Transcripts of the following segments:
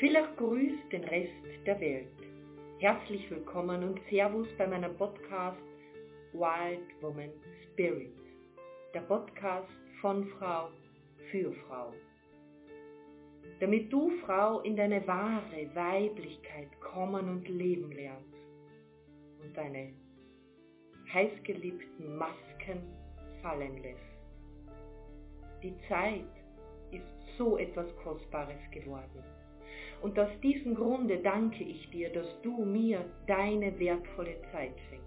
Villach grüßt den Rest der Welt. Herzlich willkommen und Servus bei meinem Podcast Wild Woman Spirit. Der Podcast von Frau für Frau. Damit du Frau in deine wahre Weiblichkeit kommen und leben lernst und deine heißgeliebten Masken fallen lässt. Die Zeit ist so etwas Kostbares geworden. Und aus diesem Grunde danke ich dir, dass du mir deine wertvolle Zeit schenkst.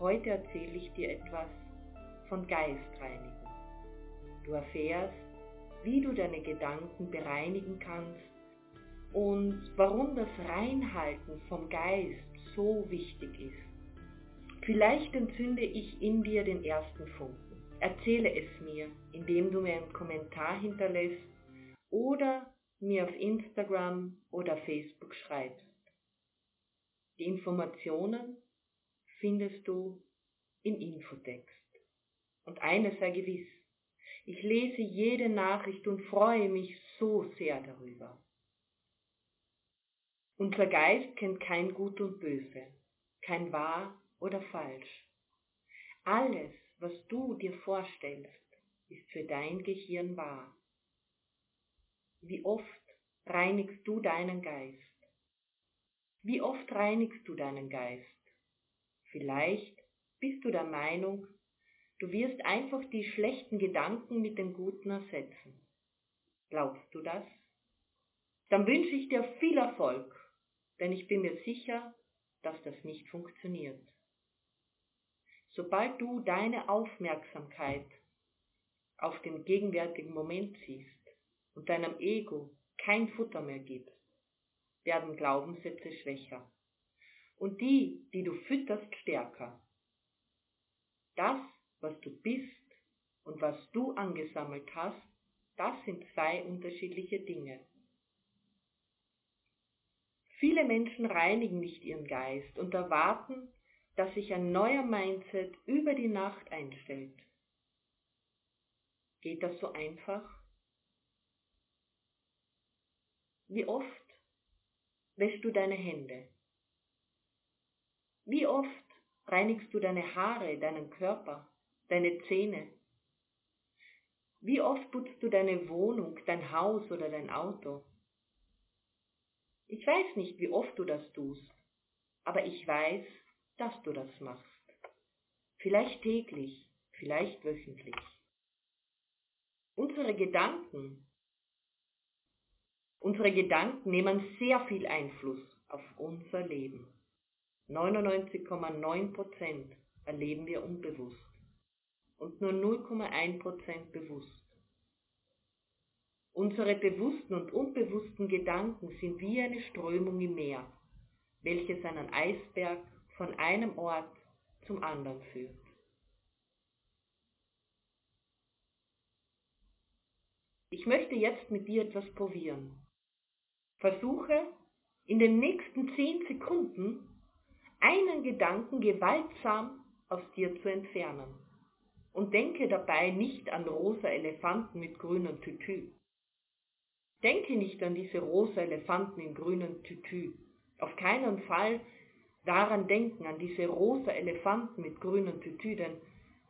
Heute erzähle ich dir etwas von Geistreinigen. Du erfährst, wie du deine Gedanken bereinigen kannst und warum das Reinhalten vom Geist so wichtig ist. Vielleicht entzünde ich in dir den ersten Funken. Erzähle es mir, indem du mir einen Kommentar hinterlässt oder mir auf Instagram oder Facebook schreibst. Die Informationen findest du im Infotext. Und eines sei gewiss, ich lese jede Nachricht und freue mich so sehr darüber. Unser Geist kennt kein Gut und Böse, kein Wahr oder Falsch. Alles, was du dir vorstellst, ist für dein Gehirn wahr. Wie oft reinigst du deinen Geist? Wie oft reinigst du deinen Geist? Vielleicht bist du der Meinung, du wirst einfach die schlechten Gedanken mit den guten ersetzen. Glaubst du das? Dann wünsche ich dir viel Erfolg, denn ich bin mir sicher, dass das nicht funktioniert. Sobald du deine Aufmerksamkeit auf den gegenwärtigen Moment siehst und deinem Ego kein Futter mehr gibst, werden Glaubenssätze schwächer und die, die du fütterst, stärker. Das, was du bist und was du angesammelt hast, das sind zwei unterschiedliche Dinge. Viele Menschen reinigen nicht ihren Geist und erwarten, dass sich ein neuer Mindset über die Nacht einstellt. Geht das so einfach? Wie oft wäschst du deine Hände? Wie oft reinigst du deine Haare, deinen Körper, deine Zähne? Wie oft putzt du deine Wohnung, dein Haus oder dein Auto? Ich weiß nicht, wie oft du das tust, aber ich weiß, dass du das machst. Vielleicht täglich, vielleicht wöchentlich. Unsere Gedanken, unsere Gedanken nehmen sehr viel Einfluss auf unser Leben. 99,9% erleben wir unbewusst und nur 0,1% bewusst. Unsere bewussten und unbewussten Gedanken sind wie eine Strömung im Meer, welches einen Eisberg von einem Ort zum anderen führt. Ich möchte jetzt mit dir etwas probieren. Versuche in den nächsten zehn Sekunden einen Gedanken gewaltsam aus dir zu entfernen. Und denke dabei nicht an rosa Elefanten mit grünem Tütü. Denke nicht an diese rosa Elefanten in grünem Tütü. Auf keinen Fall daran denken, an diese rosa Elefanten mit grünen Tütü, denn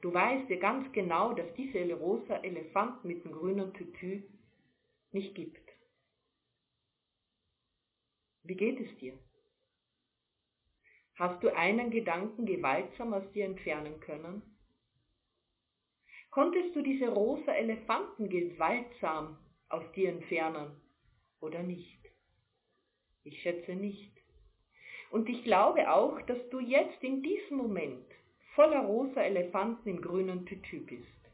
du weißt ja ganz genau, dass diese rosa Elefanten mit dem grünen Tütü nicht gibt. Wie geht es dir? Hast du einen Gedanken gewaltsam aus dir entfernen können? Konntest du diese rosa Elefanten gewaltsam aus dir entfernen oder nicht? Ich schätze nicht. Und ich glaube auch, dass du jetzt in diesem Moment voller rosa Elefanten im grünen Tütü bist.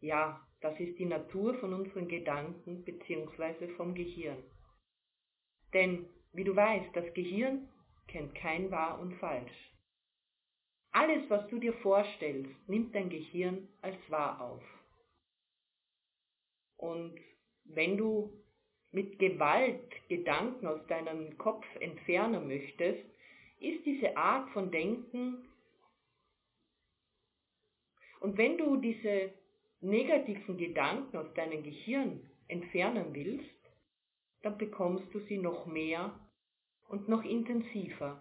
Ja, das ist die Natur von unseren Gedanken bzw. vom Gehirn. Denn, wie du weißt, das Gehirn kennt kein wahr und falsch. Alles, was du dir vorstellst, nimmt dein Gehirn als wahr auf. Und wenn du mit Gewalt Gedanken aus deinem Kopf entfernen möchtest, ist diese Art von Denken und wenn du diese negativen Gedanken aus deinem Gehirn entfernen willst, dann bekommst du sie noch mehr und noch intensiver.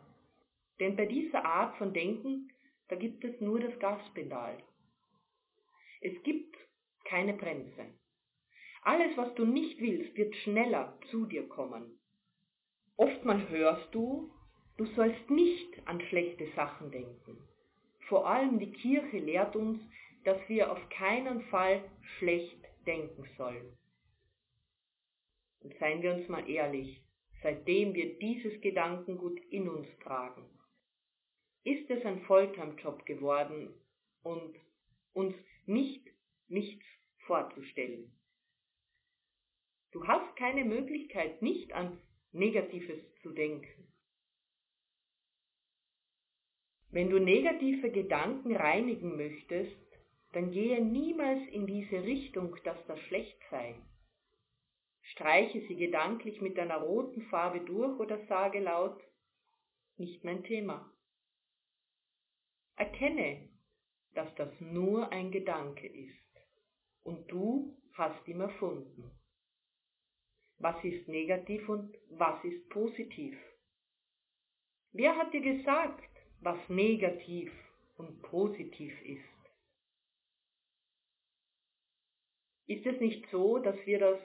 Denn bei dieser Art von Denken, da gibt es nur das Gaspedal. Es gibt keine Bremse. Alles, was du nicht willst, wird schneller zu dir kommen. Oftmals hörst du, du sollst nicht an schlechte Sachen denken. Vor allem die Kirche lehrt uns, dass wir auf keinen Fall schlecht denken sollen. Und seien wir uns mal ehrlich, seitdem wir dieses Gedankengut in uns tragen, ist es ein Volltime-Job geworden und uns nicht nichts vorzustellen. Du hast keine Möglichkeit, nicht an Negatives zu denken. Wenn du negative Gedanken reinigen möchtest, dann gehe niemals in diese Richtung, dass das schlecht sei. Streiche sie gedanklich mit deiner roten Farbe durch oder sage laut, nicht mein Thema. Erkenne, dass das nur ein Gedanke ist und du hast ihn erfunden. Was ist negativ und was ist positiv? Wer hat dir gesagt, was negativ und positiv ist? Ist es nicht so, dass wir das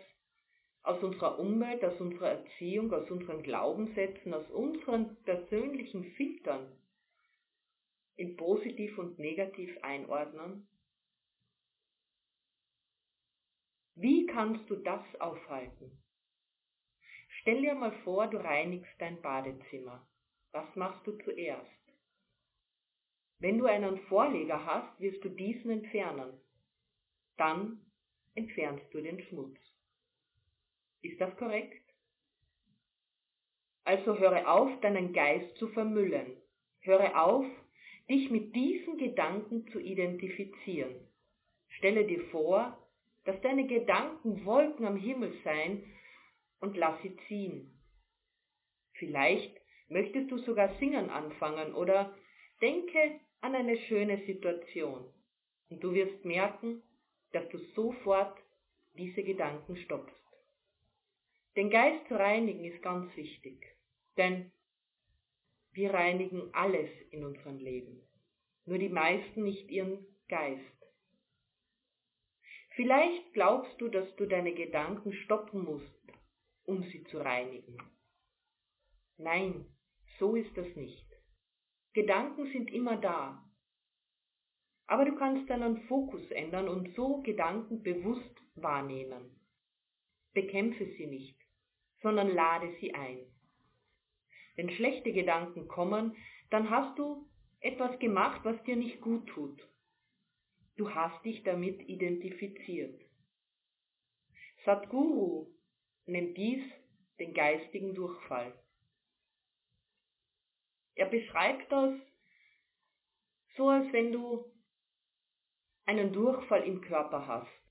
aus unserer Umwelt, aus unserer Erziehung, aus unseren Glaubenssätzen, aus unseren persönlichen Filtern in positiv und negativ einordnen? Wie kannst du das aufhalten? Stell dir mal vor, du reinigst dein Badezimmer. Was machst du zuerst? Wenn du einen Vorleger hast, wirst du diesen entfernen. Dann entfernst du den Schmutz. Ist das korrekt? Also höre auf, deinen Geist zu vermüllen. Höre auf, dich mit diesen Gedanken zu identifizieren. Stelle dir vor, dass deine Gedanken Wolken am Himmel seien und lass sie ziehen. Vielleicht möchtest du sogar singen anfangen oder denke an eine schöne Situation und du wirst merken, dass du sofort diese Gedanken stoppst. Den Geist zu reinigen ist ganz wichtig, denn wir reinigen alles in unserem Leben, nur die meisten nicht ihren Geist. Vielleicht glaubst du, dass du deine Gedanken stoppen musst, um sie zu reinigen. Nein, so ist das nicht. Gedanken sind immer da, aber du kannst deinen Fokus ändern und so Gedanken bewusst wahrnehmen. Bekämpfe sie nicht, sondern lade sie ein. Wenn schlechte Gedanken kommen, dann hast du etwas gemacht, was dir nicht gut tut. Du hast dich damit identifiziert. Sadhguru nennt dies den geistigen Durchfall. Er beschreibt das so, als wenn du einen Durchfall im Körper hast.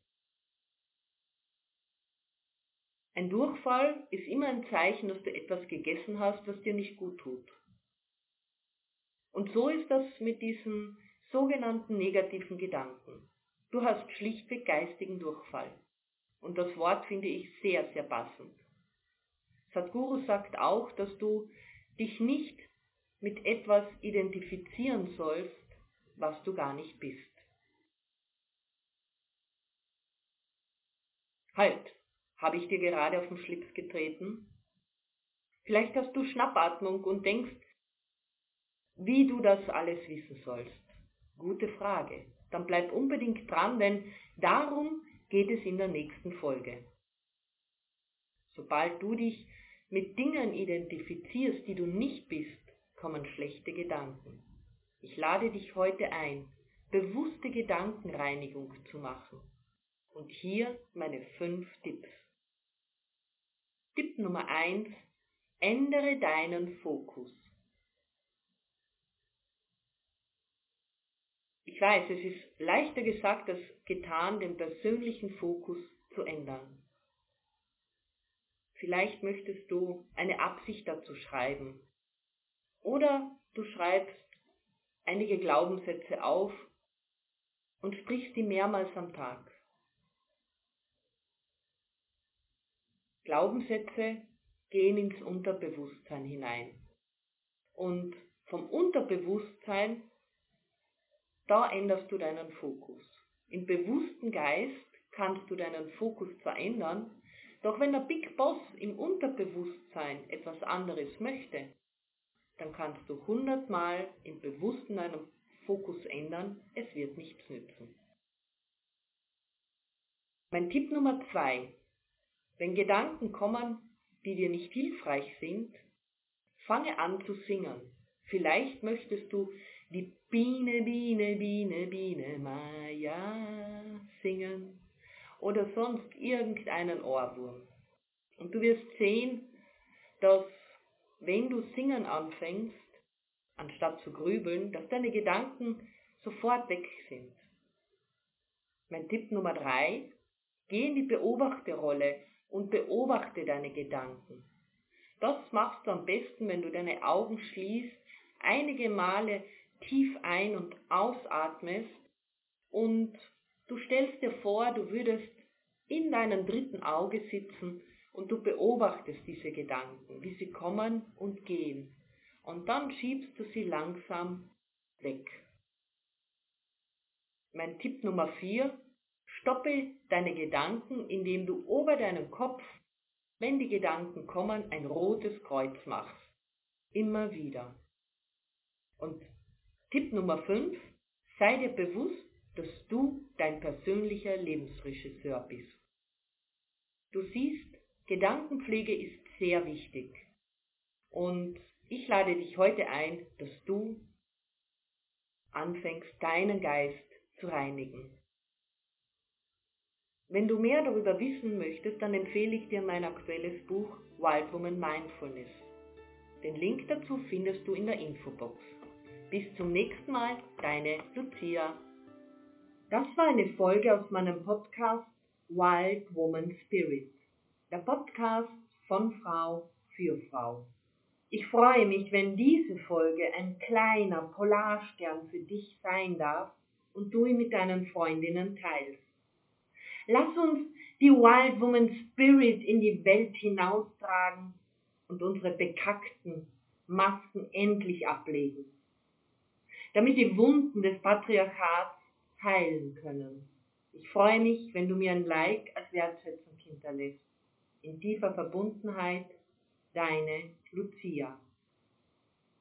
Ein Durchfall ist immer ein Zeichen, dass du etwas gegessen hast, was dir nicht gut tut. Und so ist das mit diesen sogenannten negativen Gedanken. Du hast schlichtweg geistigen Durchfall. Und das Wort finde ich sehr, sehr passend. Sadhguru sagt auch, dass du dich nicht mit etwas identifizieren sollst, was du gar nicht bist. Halt, habe ich dir gerade auf den Schlips getreten? Vielleicht hast du Schnappatmung und denkst, wie du das alles wissen sollst. Gute Frage. Dann bleib unbedingt dran, denn darum geht es in der nächsten Folge. Sobald du dich mit Dingen identifizierst, die du nicht bist, kommen schlechte Gedanken. Ich lade dich heute ein, bewusste Gedankenreinigung zu machen. Und hier meine fünf Tipps. Tipp Nummer eins: Ändere deinen Fokus. Ich weiß, es ist leichter gesagt als getan, den persönlichen Fokus zu ändern. Vielleicht möchtest du eine Absicht dazu schreiben. Oder du schreibst einige Glaubenssätze auf und sprichst die mehrmals am Tag. Glaubenssätze gehen ins Unterbewusstsein hinein. Und vom Unterbewusstsein, da änderst du deinen Fokus. Im bewussten Geist kannst du deinen Fokus verändern, doch wenn der Big Boss im Unterbewusstsein etwas anderes möchte, dann kannst du hundertmal im Bewussten deinen Fokus ändern, es wird nichts nützen. Mein Tipp Nummer zwei. Wenn Gedanken kommen, die dir nicht hilfreich sind, fange an zu singen. Vielleicht möchtest du die Biene, Biene, Biene, Biene, Maya singen oder sonst irgendeinen Ohrwurm. Und du wirst sehen, dass wenn du singen anfängst, anstatt zu grübeln, dass deine Gedanken sofort weg sind. Mein Tipp Nummer drei, geh in die Beobachterrolle und beobachte deine Gedanken. Das machst du am besten, wenn du deine Augen schließt, einige Male tief ein- und ausatmest und du stellst dir vor, du würdest in deinem dritten Auge sitzen und du beobachtest diese Gedanken, wie sie kommen und gehen. Und dann schiebst du sie langsam weg. Mein Tipp Nummer vier: Stoppe deine Gedanken, indem du ober deinem Kopf, wenn die Gedanken kommen, ein rotes Kreuz machst. Immer wieder. Und Tipp Nummer 5. Sei dir bewusst, dass du dein persönlicher Lebensregisseur bist. Du siehst, Gedankenpflege ist sehr wichtig. Und ich lade dich heute ein, dass du anfängst, deinen Geist zu reinigen. Wenn du mehr darüber wissen möchtest, dann empfehle ich dir mein aktuelles Buch Wild Woman Mindfulness. Den Link dazu findest du in der Infobox. Bis zum nächsten Mal, deine Lucia. Das war eine Folge aus meinem Podcast Wild Woman Spirit der Podcast von Frau für Frau. Ich freue mich, wenn diese Folge ein kleiner Polarstern für dich sein darf und du ihn mit deinen Freundinnen teilst. Lass uns die Wild Woman Spirit in die Welt hinaustragen und unsere bekackten Masken endlich ablegen, damit die Wunden des Patriarchats heilen können. Ich freue mich, wenn du mir ein Like als Wertschätzung hinterlässt in tiefer Verbundenheit, deine Lucia.